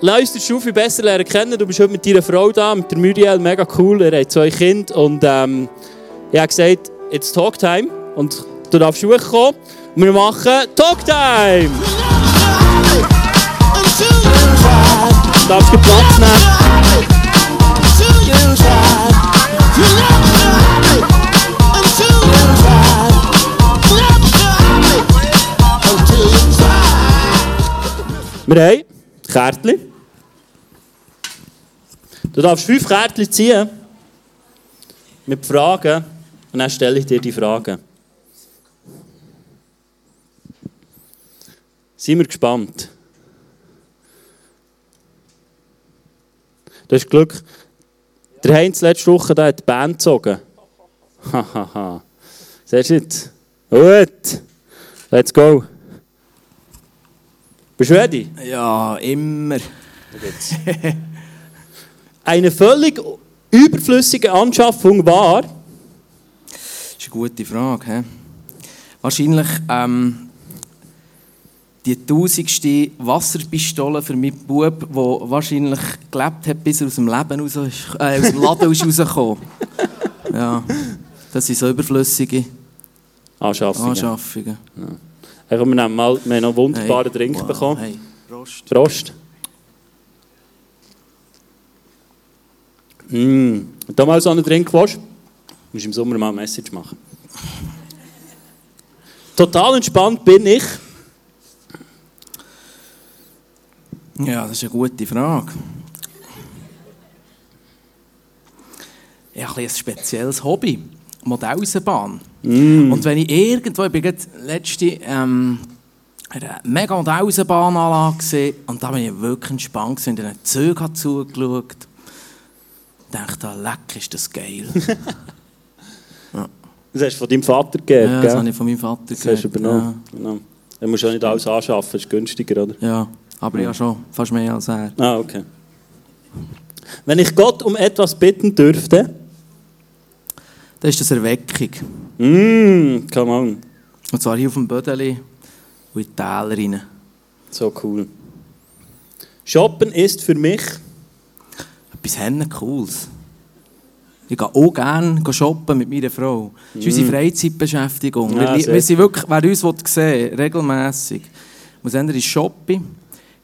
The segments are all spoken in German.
Lass uns den Schufi besser lernen kennen. Du bist heute mit deiner Frau da, mit der Muriel, mega cool. Er hat zwei Kinder und ähm, ich habe gesagt, it's Talktime und du darfst kommen und wir machen Talktime. Du darfst dir Platz nehmen. Wir haben Kärtchen. Du darfst fünf Kärtchen ziehen mit Fragen und dann stelle ich dir die Fragen. Sind wir gespannt? Du hast Glück. Der Heinz letzte Woche da hat die Band gezogen. Hahaha. Siehst du jetzt? Gut. Let's go. Bist du ready? Ja, immer. Eine völlig überflüssige Anschaffung war. Das ist eine gute Frage. He? Wahrscheinlich ähm, die tausendste Wasserpistole für meinen Bub, der wahrscheinlich gelebt hat, bis er aus dem Leben raus, äh, aus dem Laden rausgekommen. Ja, das sind so überflüssige Anschaffungen. Anschaffungen. Ja. Komm, wir, nehmen mal, wir haben noch einen wunderbaren Hey, Drink wow, bekommen. Hey, Prost. Prost. Mm. Du mal so einen Drink willst, musst du im Sommer mal eine Message machen. Total entspannt bin ich. Ja, das ist eine gute Frage. Ich habe ein, ein spezielles Hobby. Modellausenbahn. Mm. Und wenn ich irgendwo, ich bin letzte ähm, eine mega Modellausenbahnanlage gesehen und da bin ich wirklich entspannt und den Zügen habe zugeschaut. Dachte, leck, ist das geil. Das hast du von deinem Vater gegeben, ja, das habe gell? ich von meinem Vater Das hast du übernommen. Genau. Dann musst du auch nicht alles anschaffen, das ist günstiger, oder? Ja, ja, aber ja schon, fast mehr als er. Ah, okay. Wenn ich Gott um etwas bitten dürfte, Das ist das Erweckung. mm, come on, Und zwar hier auf dem Bödeli und in die Täler rein. so cool. Shoppen ist für mich Etwas Hennen Cooles. Ich gehe auch gerne shoppen mit meiner Frau. Das ist unsere Freizeitbeschäftigung. Ja, wir, wir sind wirklich, wer uns will sehen regelmässig, muss entweder ins Shopping,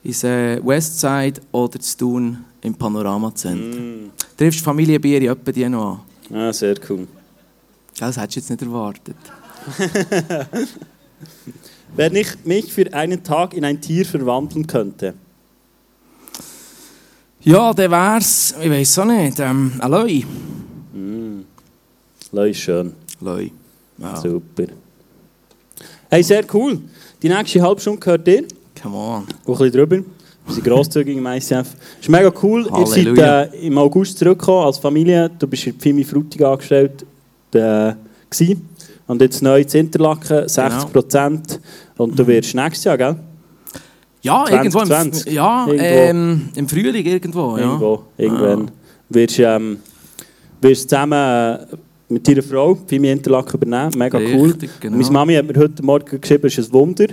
ins äh, Westside oder zu tun im Panoramacenter. Mm. Triffst die Familie Bieri etwa die noch an? Ah, sehr cool. Das hättest du jetzt nicht erwartet. Wenn ich mich für einen Tag in ein Tier verwandeln könnte. Ja, dann wär's, ich weiß auch nicht, ähm, ein Leu. Leu ist schön. Leu. Ja. Super. Hey, sehr cool. Die nächste halbe Stunde gehört dir. Come on. Ein bisschen drüber. Wir sind grosszügig im ICF. Ist mega cool. Ihr seid äh, im August zurückgekommen als Familie. Du bist in Fimi Frutig angestellt. Äh, gewesen. und jetzt neu in Interlaken, 60 Prozent. Und du wirst nächstes Jahr, gell? Ja, irgendwo im, 2020. ja, Irgendwo. Ähm, im Frühling irgendwo. Ja. Irgendwo, irgendwann. Wirst, ähm, wirst zusammen äh, mit deiner Frau Fimi Interlaken übernehmen. Mega cool. Richtig, genau. Meine Mami hat mir heute Morgen geschrieben, es ist ein Wunder,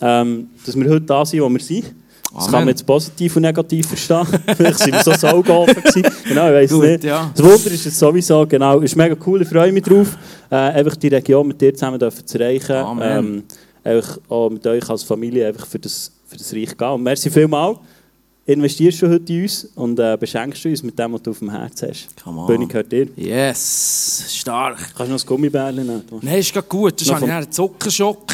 ähm, dass wir heute da sind, wo wir sind. Das kann man jetzt positiv und negativ verstehen. Vielleicht sind wir so saugeoffen gewesen. Genau, ich weiß Gut, nicht. ja. Das Wunder ist es sowieso, genau. Ist mega cool, ich freue mich drauf, äh, einfach die Region mit dir zusammen dürfen zu erreichen. Amen. Ähm, einfach auch mit euch als Familie einfach für das, für das Reich gehen. Und merci vielmals. Investierst du heute in uns und äh, beschenkst du uns mit dem, was du auf dem Herz hast. Come on. Bühne gehört dir. Yes, stark. Kannst du noch das Gummibärchen nehmen? Nein, ist gerade gut. Das vom- einen Zuckerschock.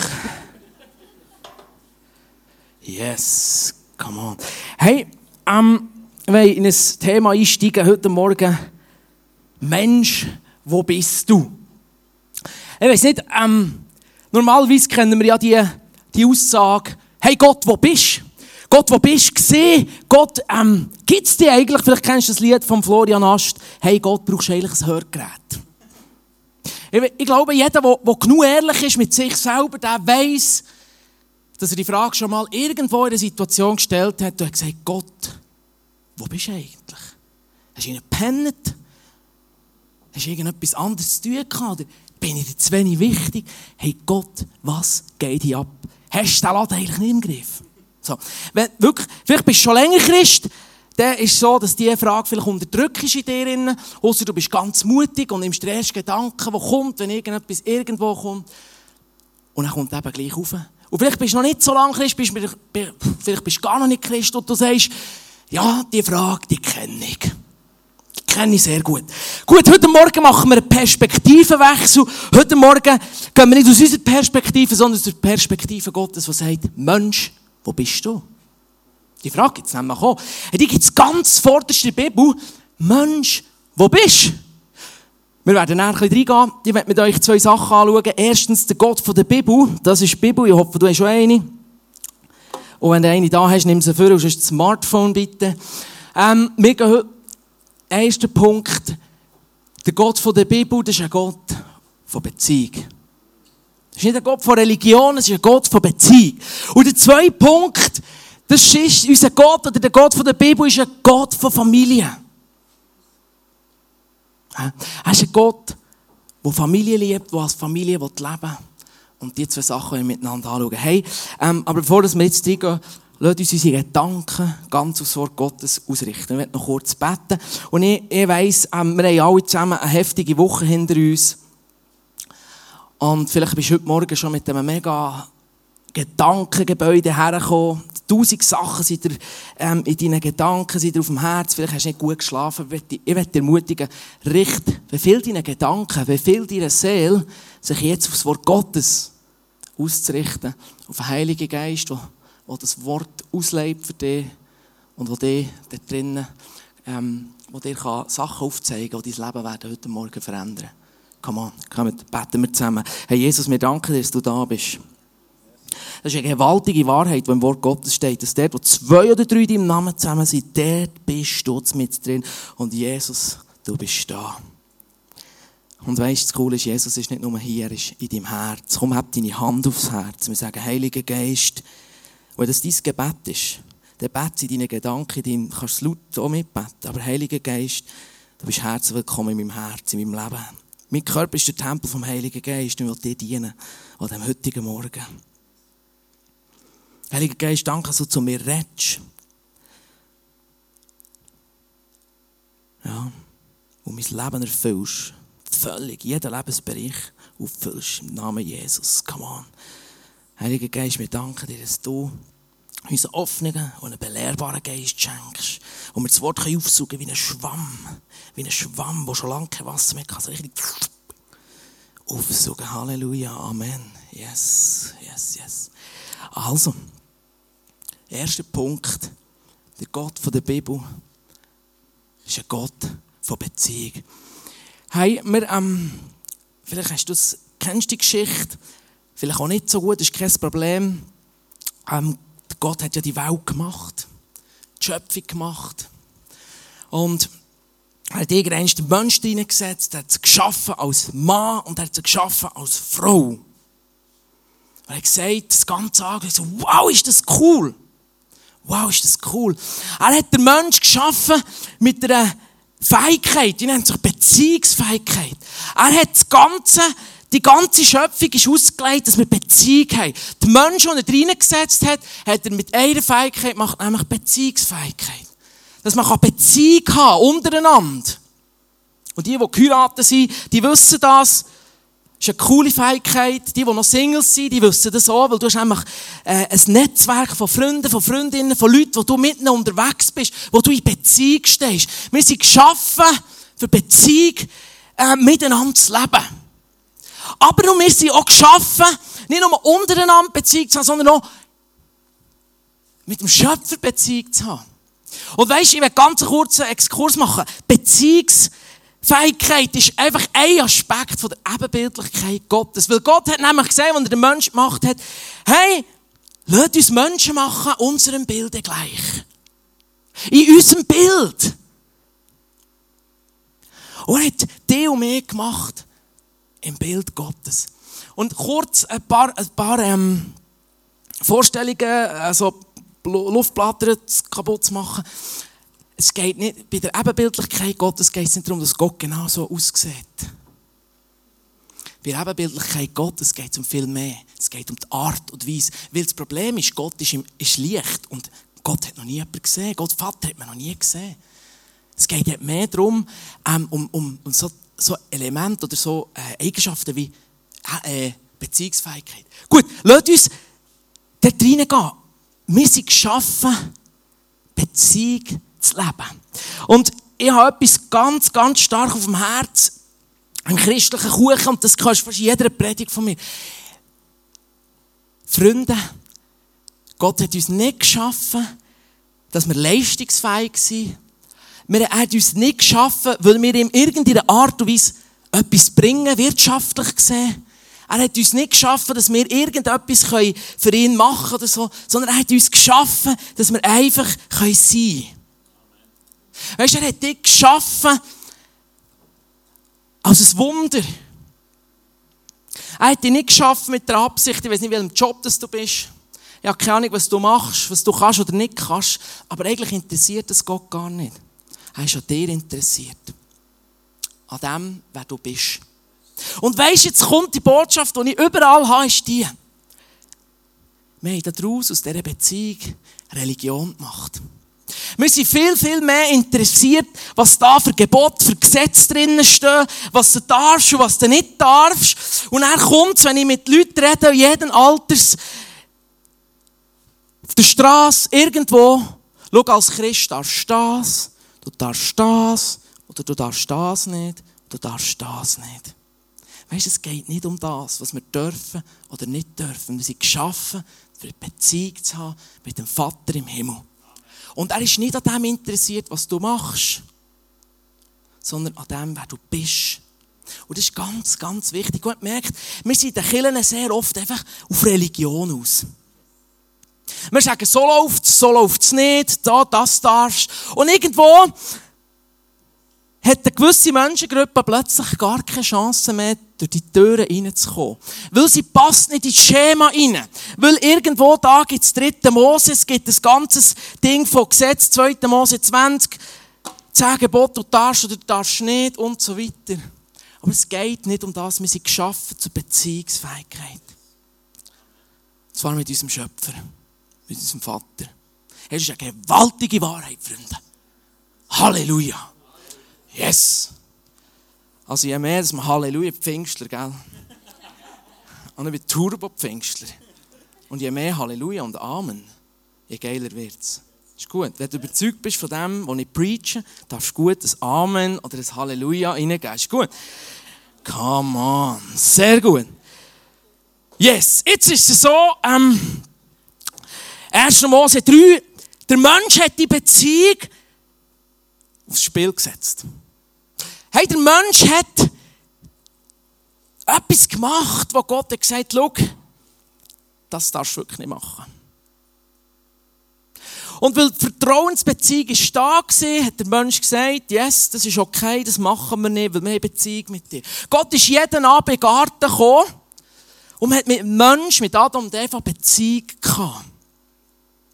Yes, come on. Hey, ähm, wenn in ein Thema einsteigen heute Morgen. Mensch, wo bist du? Ich weiß nicht, ähm, normalerweise kennen wir ja die, die Aussage, hey Gott, wo bist du? Gott, wo bist du gesehen? Gott, ähm, gibt es dich eigentlich? Vielleicht kennst du das Lied von Florian Ast. Hey Gott, brauchst du eigentlich ein Hörgerät? Ich, ich glaube, jeder, der, der genug ehrlich ist mit sich selber, der weiß, dass er die Frage schon mal irgendwo in einer Situation gestellt hat und hat gesagt, Gott, wo bist du eigentlich? Hast du ihn gepennt? Hast du irgendetwas anderes zu tun gehabt? Oder bin ich dir zu wenig wichtig? Hey Gott, was geht hier ab? Hast du den Laden eigentlich nicht im Griff? So. Wenn, wirklich, vielleicht bist du schon länger Christ, dann ist es so, dass diese Frage vielleicht unterdrückt ist in dir drin, außer du bist ganz mutig und nimmst den ersten Gedanken, der kommt, wenn irgendetwas irgendwo kommt. Und dann kommt eben gleich rauf. Und vielleicht bist du noch nicht so lange Christ, bist, vielleicht bist du gar noch nicht Christ und du sagst, ja, die Frage, die kenne ich. Kenne ich sehr gut. Gut, heute Morgen machen wir einen Perspektivenwechsel. Heute Morgen gehen wir nicht aus unserer Perspektive, sondern aus der Perspektive Gottes, die sagt, Mensch, wo bist du? Die Frage gibt es nämlich auch. Die gibt es ganz vorderst in der Bibel. Mensch, wo bist du? Wir werden nachher ein bisschen reingehen. Ich werde mit euch zwei Sachen anschauen. Erstens, der Gott der Bibel. Das ist die Bibel. Ich hoffe, du hast schon eine. Und wenn du eine da hast, nimm sie vor und sonst das Smartphone bitte. Ähm, wir gehen erster Punkt. Der Gott der Bibel, das ist ein Gott von Beziehung. Das ist nicht ein Gott von Religion, es ist ein Gott von Beziehung. Und der zweite Punkt, das ist unser Gott, oder der Gott der Bibel ist ein Gott von Familie. Er ist ein Gott, der Familie liebt, der als Familie leben will. Und die zwei Sachen miteinander anschauen. Hey, ähm, aber bevor wir jetzt reingehen, lasst uns unsere Gedanken ganz aufs Wort Gottes ausrichten. Ich werde noch kurz beten. Und ich, ich weiss, ähm, wir haben alle zusammen eine heftige Woche hinter uns. Und vielleicht bist du heute Morgen schon mit einem mega Gedankengebäude hergekommen. Tausend Sachen sind dir, ähm, in deinen Gedanken, sind dir auf dem Herz. Vielleicht hast du nicht gut geschlafen. Ich möchte dich ermutigen, richt, befehl deinen Gedanken, befehl deiner Seele, sich jetzt auf das Wort Gottes auszurichten. Auf den Heiligen Geist, der, der das Wort auslebt für dich und der dir da drinnen, ähm, wo dir kann Sachen aufzeigen kann, die dein Leben werden heute Morgen verändern. Komm on, komm, beten wir zusammen. Hey Jesus, wir danken dir, dass du da bist. Das ist eine gewaltige Wahrheit, die im Wort Gottes steht, dass dort, wo zwei oder drei in deinem Namen zusammen sind, dort bist du mit drin. Und Jesus, du bist da. Und weißt du, das Coole ist, Jesus ist nicht nur hier, er ist in deinem Herz. Komm, hab deine Hand aufs Herz. Wir sagen, Heiliger Geist, wenn das dein Gebet ist, dann bete in deinen Gedanken, in kannst du laut auch mitbeten. Aber Heiliger Geist, du bist herzlich willkommen in meinem Herz, in meinem Leben. Mein Körper ist der Tempel vom Heiligen Geist und will dir dienen an diesem heutigen Morgen. Heiliger Geist, danke, dass du zu mir redest. Ja, und mein Leben erfüllst. Völlig, jeden Lebensbereich auffüllst. Im Namen Jesus. Come on. Heiliger Geist, wir danken dir, dass du uns einen offenen und einen belehrbaren Geist schenkst. Und wir das Wort aufsaugen wie ein Schwamm. Wie ein Schwamm, der schon lange kein Wasser mehr kann. So richtig aufsaugen. Halleluja. Amen. Yes, yes, yes. Also, erster Punkt. Der Gott der Bibel ist ein Gott von Beziehung. Hey, wir, ähm, vielleicht hast du kennst die Geschichte, vielleicht auch nicht so gut, ist kein Problem. Ähm, Gott hat ja die Welt gemacht, die Schöpfung gemacht. Und er hat irgendwann den Menschen hineingesetzt, er hat sie geschaffen als Mann und er hat sie geschaffen als Frau. Er hat gesagt, das ganze Angesicht, so, wow, ist das cool. Wow, ist das cool. Er hat den Menschen geschaffen mit einer Fähigkeit, die nennt sich Beziehungsfähigkeit. Er hat das Ganze, die ganze Schöpfung ist ausgelegt, dass wir Beziehung haben. Die Menschen, die er reingesetzt hat, hat er mit einer Fähigkeit gemacht, nämlich Beziehungsfähigkeit. Dass man Beziehung haben untereinander. Und die, die geheiratet sind, die wissen das. Das ist eine coole Fähigkeit. Die, die noch Singles sind, die wissen das auch, weil du hast nämlich äh, ein Netzwerk von Freunden, von Freundinnen, von Leuten, wo du mitten unterwegs bist, wo du in Beziehung stehst. Wir sind geschaffen für Beziehung äh, miteinander zu leben. Aber wir sind auch geschaffen, nicht nur untereinander Beziehung zu haben, sondern auch mit dem Schöpfer Beziehung zu haben. Und weisst, ich will ganz kurz einen Exkurs machen. Beziehungs Fähigkeit ist einfach ein Aspekt von der Ebenbildlichkeit Gottes. Weil Gott hat nämlich gesehen, als er den Menschen gemacht hat, hey, lasst uns Menschen machen, unserem Bilde gleich. In unserem Bild. Und er hat die und mich gemacht im Bild Gottes. Und kurz ein paar, ein paar ähm, Vorstellungen, also Luftblätter kaputt zu machen es geht nicht, bei der Ebenbildlichkeit Gottes geht es nicht darum, dass Gott genau so aussieht. bei der Ebenbildlichkeit Gottes geht es um viel mehr. Es geht um die Art und Weise. Weil das Problem ist, Gott ist, im, ist Licht und Gott hat noch nie jemanden gesehen. Gott Vater hat man noch nie gesehen. Es geht mehr darum, ähm, um, um, um so, so Elemente oder so äh, Eigenschaften wie äh, Beziehungsfähigkeit. Gut, lasst uns dort reingehen. Wir sind geschaffen, Beziehung zu leben. Und ich habe etwas ganz, ganz stark auf dem Herz. Ein christlicher Kuchen, und das kannst du fast in jeder Predigt von mir. Freunde, Gott hat uns nicht geschaffen, dass wir leistungsfähig sind. Er hat uns nicht geschaffen, weil wir ihm irgendeine Art und Weise etwas bringen, wirtschaftlich gesehen. Er hat uns nicht geschaffen, dass wir irgendetwas für ihn machen können oder so, sondern er hat uns geschaffen, dass wir einfach sein können. Weißt du, er hat dich geschaffen als ein Wunder. Er hat dich nicht geschaffen mit der Absicht, ich weiß nicht, welchem Job das du bist. Ich habe keine Ahnung, was du machst, was du kannst oder nicht kannst. Aber eigentlich interessiert das Gott gar nicht. Er ist an dir interessiert. An dem, wer du bist. Und weisst, jetzt kommt die Botschaft, die ich überall habe, ist die. Wir haben daraus, aus dieser Beziehung, Religion gemacht. Wir sind viel, viel mehr interessiert, was da für Gebote, für Gesetze drinnen stehen, was du darfst und was du nicht darfst. Und er kommt, wenn ich mit Leuten rede, jeden Alters, auf der Straße, irgendwo, schau, als Christ darfst du das, du darfst das, oder du darfst das nicht, du darfst das nicht. Weißt du, es geht nicht um das, was wir dürfen oder nicht dürfen. Wir sind geschaffen, für eine Beziehung zu haben mit dem Vater im Himmel. Und er ist nicht an dem interessiert, was du machst, sondern an dem, wer du bist. Und das ist ganz, ganz wichtig. Und merkt, wir sind in den Kirchen sehr oft einfach auf Religion aus. Wir sagen, so läuft so läuft es nicht, da, das darfst. Und irgendwo hat eine gewisse Menschengruppe plötzlich gar keine Chance mehr, durch die Türen reinzukommen. Weil sie passt nicht ins Schema rein. Weil irgendwo da gibt es dritte Mose, es gibt ein ganzes Ding von Gesetz, 2. Mose 20, 10 Gebote, du darfst oder du darfst nicht und so weiter. Aber es geht nicht um das, wir sind geschaffen zur Beziehungsfähigkeit. Und zwar mit unserem Schöpfer, mit unserem Vater. Es ist eine gewaltige Wahrheit, Freunde. Halleluja. Yes! Also je mehr, dass man Halleluja Pfingstler, gell? Und ich bin Turbo-Pfingstler. Und je mehr Halleluja und Amen, je geiler wird's. Ist gut. Wenn du überzeugt bist von dem, was ich preache, darfst du gut ein Amen oder ein Halleluja reingeben. Ist gut. Come on. Sehr gut. Yes. Jetzt ist es so, ähm, 1. Mose 3, der Mensch hat die Beziehung aufs Spiel gesetzt. Hey, der Mensch hat etwas gemacht, wo Gott hat gesagt hat, das darfst du wirklich nicht machen. Und weil die Vertrauensbeziehung ist da war, hat der Mensch gesagt, yes, das ist okay, das machen wir nicht, weil wir haben Beziehung mit dir. Gott ist jeden Abend in den Garten gekommen und hat mit dem Mensch, mit Adam und Eva Beziehung gehabt.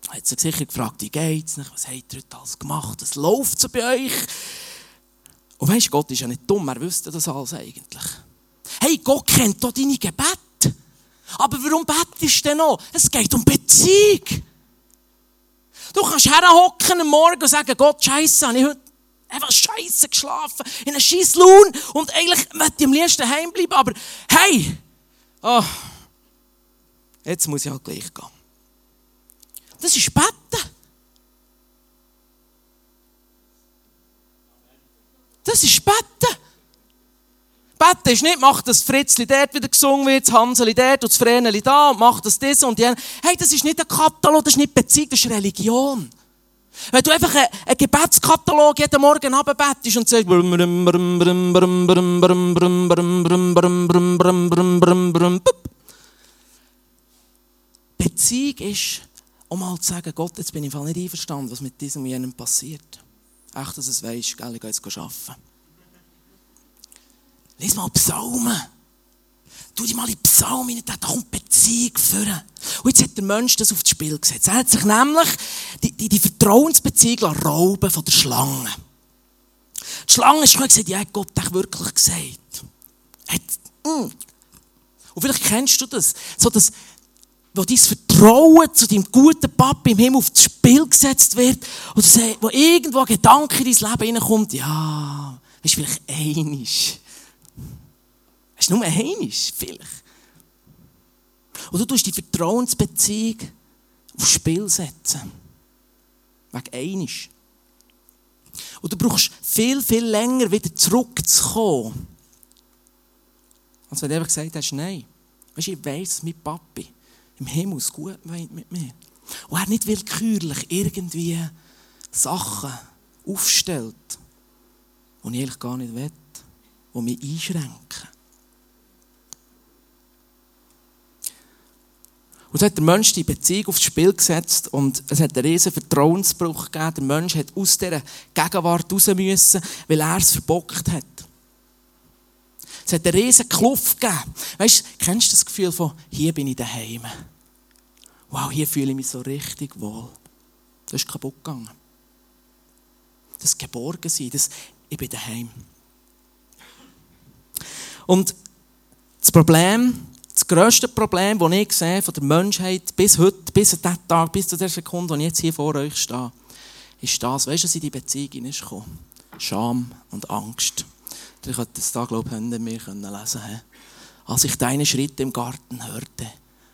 Hat sich sicher gefragt, wie geht's nicht, was habt ihr heute alles gemacht, was läuft so bei euch? Und weißt, Gott ist ja nicht dumm, er wüsste das alles eigentlich. Hey, Gott kennt doch deine Gebete. Aber warum betest du denn noch? Es geht um Beziehung. Du kannst herhocken am Morgen und sagen, Gott, Scheiße, habe ich heute einfach Scheiße geschlafen, in einem scheiß Lohn und eigentlich möchte ich am liebsten heimbleiben, aber hey, oh, jetzt muss ich halt gleich gehen. Das ist Betten. Das ist Betten. Betten ist nicht, mach das Fritzli dort wieder gesungen wird, das Hanseli dort und das Vreneli da und mach das das und jene. Hey, das ist nicht ein Katalog, das ist nicht Beziehung, das ist Religion. Wenn du einfach einen, Gebetskatalog jeden Morgen abbettest und sagst, Beziehung ist, um mal zu sagen, Gott, jetzt bin ich nicht einverstanden, was mit diesem und jenem passiert. Echt, dass es weisst, gell, ich gehe jetzt arbeiten. Lies mal Psalmen. Tu dich mal in Psalmen da kommt Beziehung führen. Und jetzt hat der Mensch das aufs Spiel gesetzt. Er hat sich nämlich die, die, die Vertrauensbeziehung rauben von der Schlange. Die Schlange ist gesagt, ja, hat Gott dich wirklich gesagt. Hat, mh, hm, Und vielleicht kennst du das. So das, wo dein Vertrauen zu deinem guten Papa im Himmel aufs Spiel gesetzt wird. Oder wo irgendwo ein Gedanke in dein Leben hineinkommt. Ja, ist vielleicht einisch. Es ist nur einisch, vielleicht. Und du tust die Vertrauensbeziehung aufs Spiel setzen. Wegen einisch. Und du brauchst viel, viel länger wieder zurückzukommen. Als wenn du einfach gesagt hast, nein. Weißt du, ich weiss, mein Papi im Himmel es gut meint mit mir. Und er nicht willkürlich irgendwie Sachen aufstellt, die ich eigentlich gar nicht will, die mich einschränken. Und so hat der Mensch die Beziehung aufs Spiel gesetzt und es hat einen riesen Vertrauensbruch gegeben. Der Mensch hat aus dieser Gegenwart raus müssen, weil er es verbockt hat. Es hat eine riesen Kluft gegeben. Weißt du, kennst du das Gefühl von, hier bin ich daheim? Wow, hier fühle ich mich so richtig wohl. Das ist kaputt gegangen. Das Geborgensein, das, ich bin daheim. Und das Problem, das grösste Problem, das ich sehe von der Menschheit bis heute, bis an diesen Tag, bis zu der Sekunde, wo ich jetzt hier vor euch stehe, ist das, weißt du, was in die Beziehung hineingekommen Scham und Angst. Ich hätte das da, glaube ich, Hände mir lesen können. Als ich deine Schritte im Garten hörte,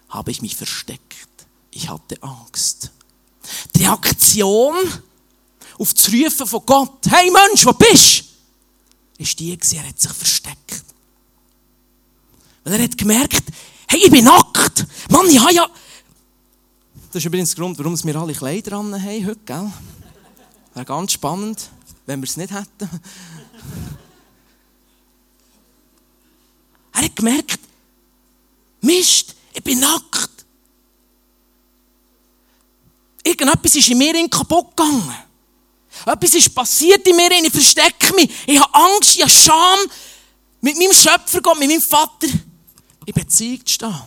habe ich mich versteckt. Ich hatte Angst. Die Reaktion auf das Rufen von Gott, hey Mensch, wo bist du? Ist die, er hat sich versteckt. Weil er hat gemerkt, hey, ich bin nackt. Mann, ich habe ja... Das ist übrigens der Grund, warum wir alle Kleider an haben heute, gell? Wäre ganz spannend, wenn wir es nicht hätten. Er hat gemerkt, Mist, ich bin nackt. Irgendetwas ist in mir kaputt gegangen. Etwas ist passiert in mir, ich verstecke mich. Ich habe Angst, ich habe Scham, mit meinem Schöpfer Gott, mit meinem Vater in Beziehung zu stehen.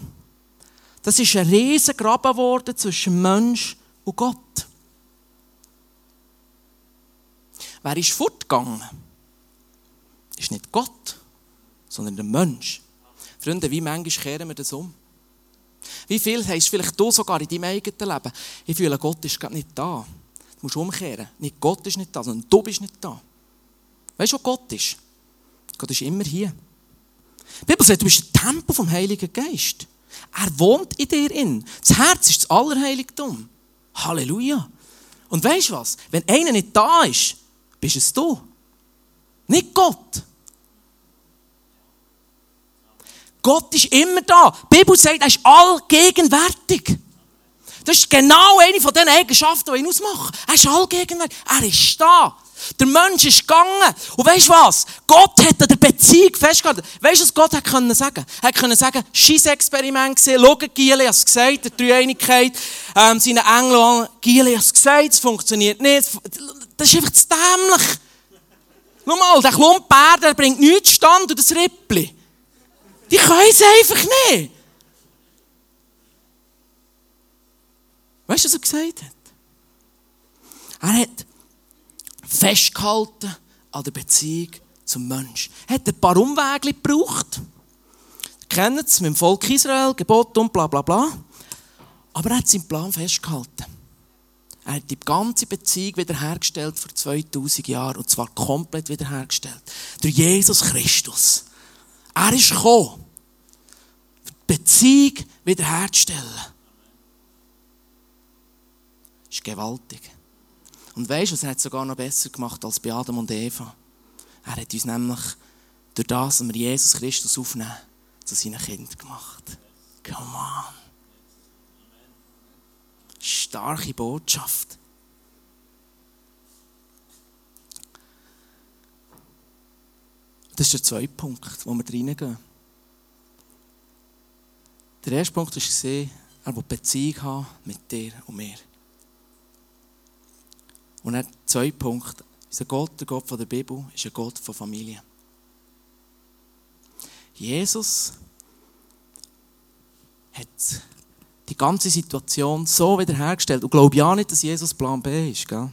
Das ist ein riesen Graben geworden zwischen Mensch und Gott. Wer ist fortgegangen? Ist nicht Gott, sondern der Mensch. Freunde, wie manchmal kehren wir das um? Wie viel hast vielleicht du sogar in deinem eigenen Leben? Ich fühle, Gott ist gerade nicht da. Du musst umkehren. Nicht Gott ist nicht da, sondern du bist nicht da. Weißt du, wo Gott ist? Gott ist immer hier. Die Bibel sagt, du bist ein Tempel vom Heiligen Geist. Er wohnt in dir in. Das Herz ist das Allerheiligtum. Halleluja. Und weißt du was? Wenn einer nicht da ist, bist es du. Nicht Gott. Gott ist immer da. Die Bibel sagt, er ist allgegenwärtig. Das ist genau eine von den Eigenschaften, die ihn ausmachen. Er ist allgegenwärtig. Er ist da. Der Mensch ist gegangen. Und weißt du was? Gott hat an der Beziehung festgehalten. Weißt du, was Gott hat können sagen? Er können sagen, Scheiss-Experiment gesehen, schau, Giele es gesagt, der Dreieinigkeit, ähm, seine Engel, Giele es gesagt, es funktioniert nicht. Das ist einfach zu dämlich. Schau mal, der Klumpbär, der bringt nichts stand und das Rippli. Die können es einfach nicht. Weißt du, was er gesagt hat? Er hat festgehalten an der Beziehung zum Mensch. Er hat ein paar Umwege gebraucht. Kennt es mit dem Volk Israel, Gebot und bla bla bla. Aber er hat seinen Plan festgehalten. Er hat die ganze Beziehung wiederhergestellt vor 2000 Jahren. Und zwar komplett wiederhergestellt. Durch Jesus Christus. Er ist gekommen, die Beziehung wiederherzustellen. Das ist gewaltig. Und weißt du, er hat sogar noch besser gemacht als bei Adam und Eva? Er hat uns nämlich durch das, dass wir Jesus Christus aufnehmen, zu seinem Kind gemacht. Come on. Starke Botschaft. Das ist der zweite Punkt, wo wir reingehen. Der erste Punkt war, er will Beziehung haben mit dir und mir. Und der zweite Punkt, unser Gott, der Gott der Bibel, ist ein Gott von Familie. Jesus hat die ganze Situation so wiederhergestellt. Und glaube ja nicht, dass Jesus Plan B ist. Gell?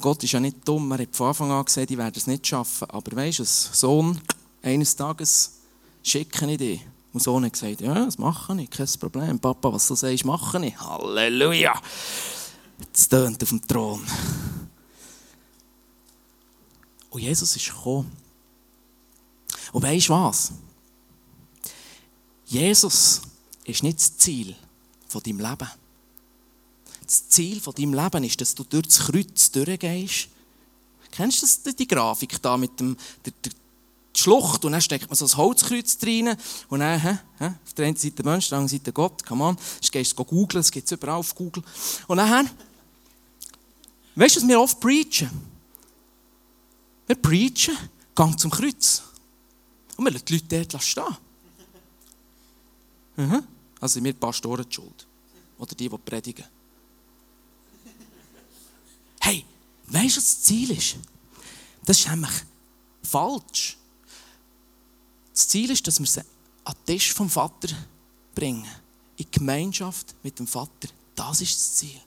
Gott ist ja nicht dumm. Er hat von Anfang an gesagt, ich werde es nicht schaffen. Aber weißt du, Sohn, eines Tages schicke ich dich. Und so hat gesagt, ja, das mache ich, kein Problem. Papa, was du sagst, mache ich. Halleluja. Jetzt tönt auf dem Thron. Und Jesus ist gekommen. Und weisst du was? Jesus ist nicht das Ziel von deinem Leben. Das Ziel von deinem Leben ist, dass du durch das Kreuz durchgehst. Kennst du das, die Grafik da mit dem, der, der Schlucht und dann steckt man so ein Holzkreuz rein und dann, hä, hä, auf der einen Seite Mensch, auf der anderen Seite Gott, come on, jetzt gehst du googeln, es gibt es überall auf Google. Und dann, weißt du, was wir oft preachen? Wir preachen, gang zum Kreuz. Und wir lassen die Leute dort stehen. Mhm. Also sind wir Pastoren die schuld. Oder die, die predigen. Hey, weißt du, was das Ziel ist? Das ist nämlich falsch. Das Ziel ist, dass wir sie an den Tisch vom Vater bringen. In Gemeinschaft mit dem Vater. Das ist das Ziel.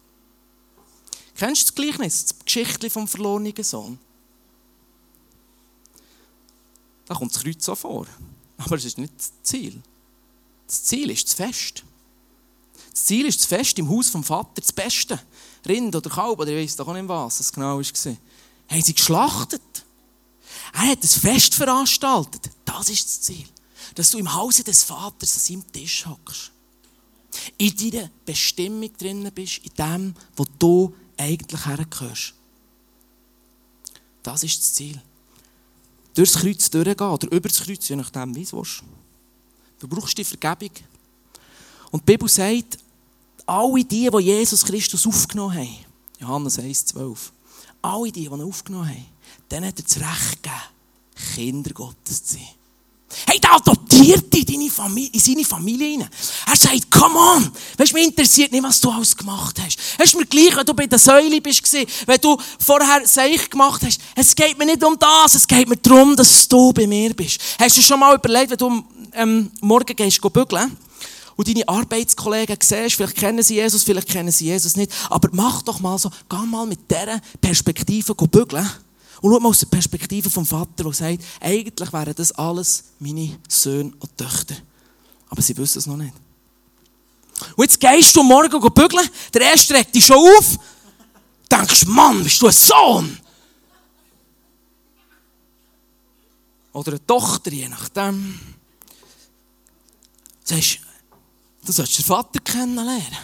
Kennst du das Gleichnis, das Geschichte vom verlorenen Sohn? Da kommt das Kreuz so vor. Aber es ist nicht das Ziel. Das Ziel ist das Fest. Das Ziel ist das Fest im Haus vom Vater, das Beste. Rind oder Kalb oder ich weiß doch auch nicht was es genau war. Haben sie geschlachtet. Er hat ein Fest veranstaltet. Das ist das Ziel. Dass du im Hause des Vaters an seinem Tisch hockst. In deiner Bestimmung drinnen bist, in dem, wo du eigentlich hergehörst. Das ist das Ziel. Durchs Kreuz durchgehen oder über das Kreuz, je nachdem, wie es willst. Du brauchst die Vergebung. Und die Bibel sagt, alle die, die Jesus Christus aufgenommen haben, Johannes 1, 12, alle die, die ihn aufgenommen haben, denen hat er das Recht gegeben, Kinder Gottes zu sein. Hey, der adoptiert dich in, seine Familie rein. Er sagt, come on. Weißt mich interessiert nicht, was du alles gemacht hast. Es ist mir gleich, wenn du bei der Säule bist, wenn du vorher Seich gemacht hast. Es geht mir nicht um das, es geht mir darum, dass du bei mir bist. Hast du schon mal überlegt, wenn du ähm, morgen gehst, bügeln? Und deine Arbeitskollegen siehst, vielleicht kennen sie Jesus, vielleicht kennen sie Jesus nicht. Aber mach doch mal so, geh mal mit dieser Perspektive bügeln. Und schau mal aus der Perspektive vom Vater, der sagt, eigentlich wären das alles meine Söhne und Töchter. Aber sie wissen es noch nicht. Und jetzt gehst du morgen bügeln, der erste regt dich schon auf, denkst, Mann, bist du ein Sohn? Oder eine Tochter, je nachdem. Sagst, du sollst den Vater kennenlernen.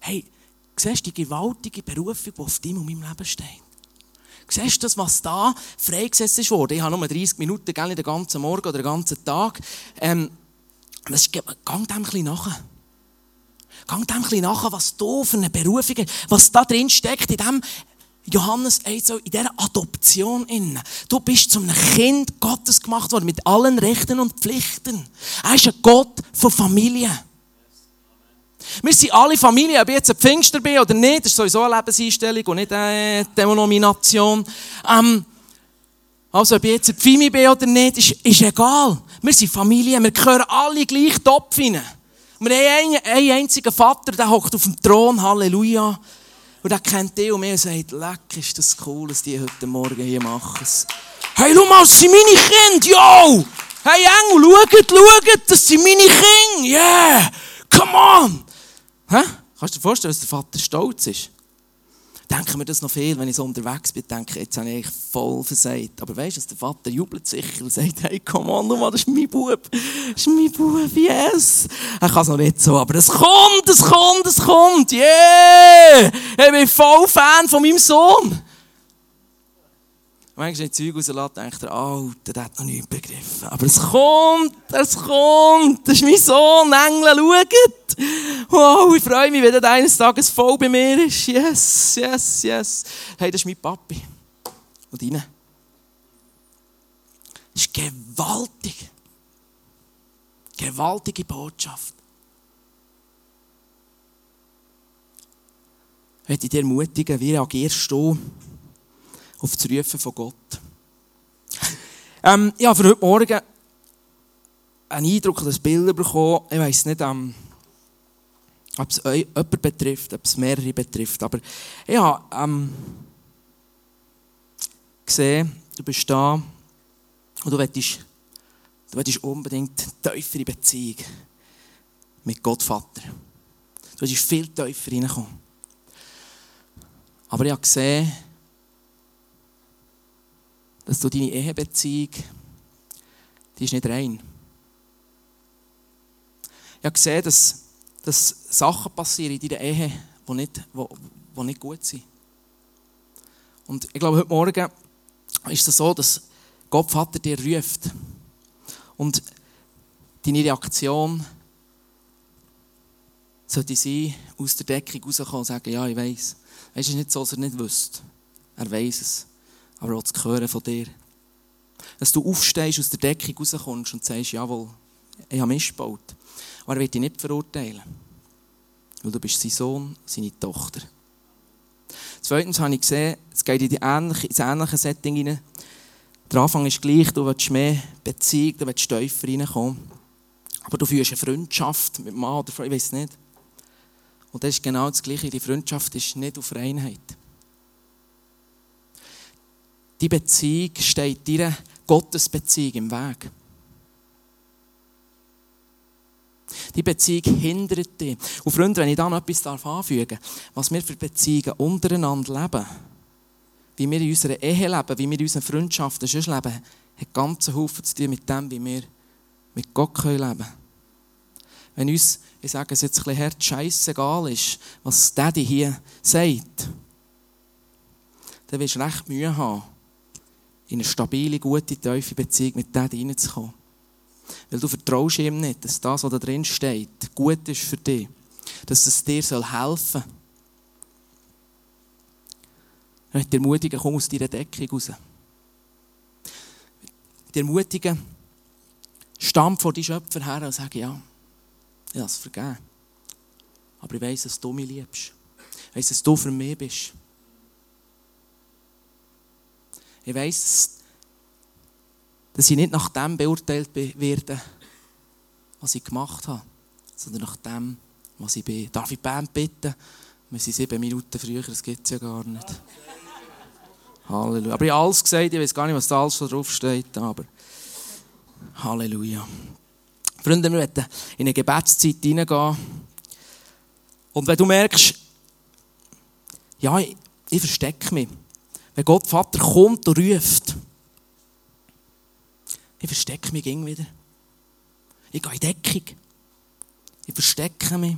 Hey, Siehst du die gewaltige Berufung, die auf deinem und meinem Leben steht? Siehst du das, was da freigesetzt wurde? Ich habe nur 30 Minuten, gell, den ganzen Morgen oder den ganzen Tag. Ähm, das ist, gang dem ein nach. Gang dem ein nach, was du für eine Berufung hast, was da drin steckt, in dem Johannes 1, in dieser Adoption. Innen. Du bist zum Kind Gottes gemacht worden, mit allen Rechten und Pflichten. Er ist ein Gott von Familie. Wir sind alle Familie, ob ich jetzt ein Pfingster bin oder nicht, das ist sowieso eine Lebenseinstellung und nicht eine Denomination. Ähm, also, ob ich jetzt ein Pfimi bin oder nicht, ist, ist egal. Wir sind Familie, wir gehören alle gleich Topf rein. Wir haben einen, einen einzigen Vater, der hockt auf dem Thron, Halleluja. Und der kennt dich und mir und sagt, leck, ist das cool, was die heute Morgen hier machen. Hey, schau mal, das sind meine Kinder, yo! Hey, Engel, schaut, schaut, das sind meine Kinder, yeah! Come on! Hä? Kannst du dir vorstellen, dass der Vater stolz ist? Denken wir das noch viel, wenn ich so unterwegs bin, denke jetzt habe ich voll versagt. Aber weißt du, der Vater jubelt sicher und sagt, hey, come on, das ist mein Bub. Das ist mein Bub, yes. Er kann es noch nicht so, aber es kommt, es kommt, es kommt, yeah. Ich bin voll Fan von meinem Sohn. Manchmal, Zeug rauslasse, denkt er, Alter, der hat noch nichts begriffen. Aber es kommt, es kommt. Das ist mein Sohn, Engel, schaut. Wow, ich freue mich, wenn er eines Tages voll bei mir ist. Yes, yes, yes. Hey, das ist mein Papi. Und deine. Das ist gewaltig. Gewaltige Botschaft. Ich möchte dich ermutigen, wie reagierst du auf das Rufen von Gott. Ähm, habe für heute Morgen einen Eindruck, das Bilder bekommen. Ich weiss nicht, ähm, ob es jemanden betrifft, ob es mehrere betrifft. Aber ich habe ähm, gesehen, du bist da Und du willst, du willst unbedingt tiefere Beziehung mit Gott Vater. Du willst viel tiefer reinkommen. Aber ich habe gesehen, dass du deine Ehebeziehung, die ist nicht rein. Ich habe gesehen, dass, dass Sachen passieren in deiner Ehe, die nicht, die, die nicht gut sind. Und ich glaube, heute Morgen ist es so, dass Gott Vater dir ruft. Und deine Reaktion sollte sein, aus der Deckung rauskommen und sagen, ja, ich weiß. Es ist nicht so, dass er nicht wüsste. Er weiß es. Aber auch zu hören von dir. Dass du aufstehst, aus der Deckung rauskommst und sagst, jawohl, ich habe missgebaut. Aber er wird dich nicht verurteilen. Weil du bist sein Sohn, seine Tochter. Zweitens habe ich gesehen, es geht in ins ähnliche Setting hinein. Der Anfang ist gleich, du willst mehr Beziehung, du willst tiefer reinkommen. Aber du fühlst eine Freundschaft mit Mann oder Frau, ich weiß nicht. Und das ist genau das Gleiche. Die Freundschaft ist nicht auf Reinheit. Die Beziehung steht dir Gottesbeziehung im Weg. Die Beziehung hindert dich. Und Freunde, wenn ich da noch etwas anfügen darf, was wir für Beziehungen untereinander leben, wie wir in unserer Ehe leben, wie wir in unseren Freundschaften sonst leben, hat ganz Haufen zu tun mit dem, wie wir mit Gott leben können. Wenn uns, ich sage es jetzt ein bisschen hart, scheißegal ist, was Daddy hier sagt, dann wirst du recht Mühe haben, in eine stabile, gute, tiefe Beziehung mit Daddy reinzukommen. Weil du vertraust ihm nicht, dass das, was da drin steht, gut ist für dich. Dass es dir helfen soll. Möchte dir ermutigen, komm aus deiner Deckung raus. Die ermutigen, stamm vor die Schöpfer her und sag, ja, ich habe es vergeben. Aber ich weiss, dass du mich liebst. Ich weiss, dass du für mich bist. Ich weiss, dass ich nicht nach dem beurteilt werde, was ich gemacht habe, sondern nach dem, was ich bin. Darf ich die Band bitten? Wir sind sieben Minuten früher, das gibt es ja gar nicht. Halleluja. Aber ich habe alles gesagt, ich weiß gar nicht, was da alles draufsteht, aber Halleluja. Freunde, wir werden in eine Gebetszeit hineingehen. Und wenn du merkst, ja, ich, ich verstecke mich. Wenn Gott Vater kommt und ruft, ich verstecke mich gegen wieder. Ich gehe in Deckung. Ich verstecke mich.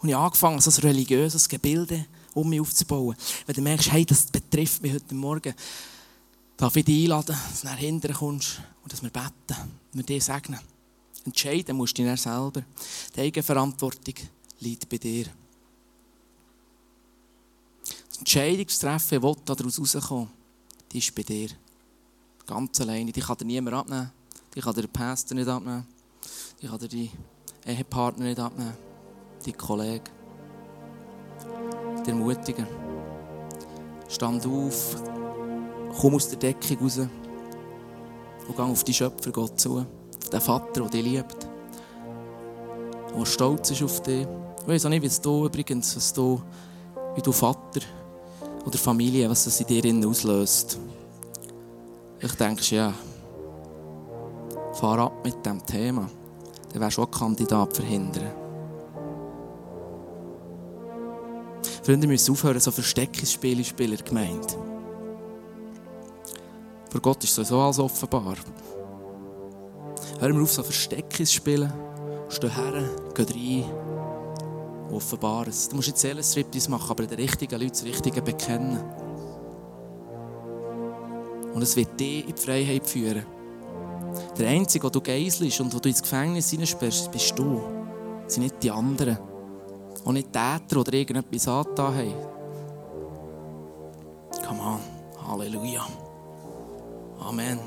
Und ich habe angefangen, so ein religiöses Gebilde um mich aufzubauen. Wenn du merkst, hey, das betrifft mich heute Morgen, darf ich dich einladen, dass du nach hinten kommst und dass wir beten, dass wir dich segnen. Entscheiden musst du dich selber. Die Eigenverantwortung liegt bei dir. Entscheidung zu treffen, wo daraus rauskommen, die ist bei dir. Ganz alleine. Die kann dir niemand abnehmen. Die kann dir der Pastor nicht abnehmen. Die kann dir die Ehepartner nicht abnehmen. Die Kollege. Die ermutigen. Stand auf. Komm aus der Deckung raus. Und geh auf die Schöpfer Gott zu. Den Vater, der dich liebt. Der stolz ist auf dich. Ich weiß auch nicht, wie du übrigens, was du, wie du Vater oder Familie, was das in dir auslöst. Ich denke, ja, fahr ab mit dem Thema. Dann wärst du auch Kandidat verhindern. Freunde müssen aufhören, so Versteckungsspiele spielen gemeint. Für Gott ist sowieso alles offenbar. Hör mal auf, so Versteckungsspielen. Steh her, geh rein. Offenbar es. Du musst jetzt alles Striptease machen, aber den richtigen Leuten das Richtige bekennen. Und es wird dich in die Freiheit führen. Der Einzige, der du geiselst und wo du ins Gefängnis hineinsperrst, bist du. Das sind nicht die anderen. Auch nicht Täter oder irgendetwas angetan haben. Come on. Halleluja. Amen.